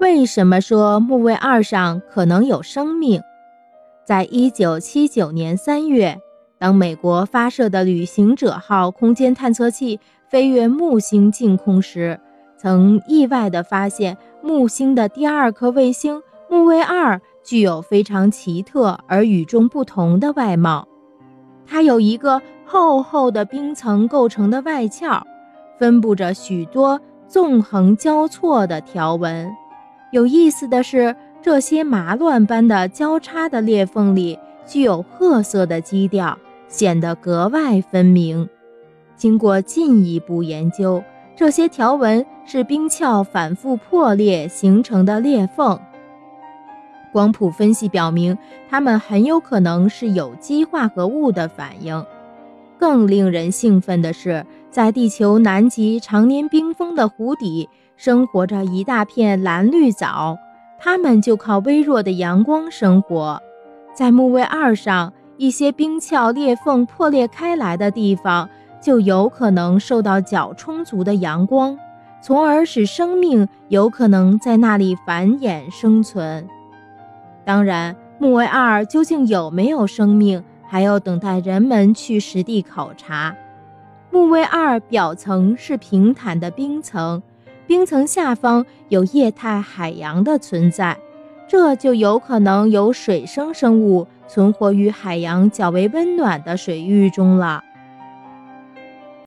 为什么说木卫二上可能有生命？在一九七九年三月，当美国发射的旅行者号空间探测器飞越木星近空时，曾意外地发现木星的第二颗卫星木卫二具有非常奇特而与众不同的外貌。它有一个厚厚的冰层构成的外壳，分布着许多纵横交错的条纹。有意思的是，这些麻乱般的交叉的裂缝里具有褐色的基调，显得格外分明。经过进一步研究，这些条纹是冰壳反复破裂形成的裂缝。光谱分析表明，它们很有可能是有机化合物的反应。更令人兴奋的是，在地球南极常年冰封的湖底，生活着一大片蓝绿藻，它们就靠微弱的阳光生活。在木卫二上，一些冰壳裂缝破裂开来的地方，就有可能受到较充足的阳光，从而使生命有可能在那里繁衍生存。当然，木卫二究竟有没有生命，还要等待人们去实地考察。木卫二表层是平坦的冰层，冰层下方有液态海洋的存在，这就有可能有水生生物存活于海洋较为温暖的水域中了。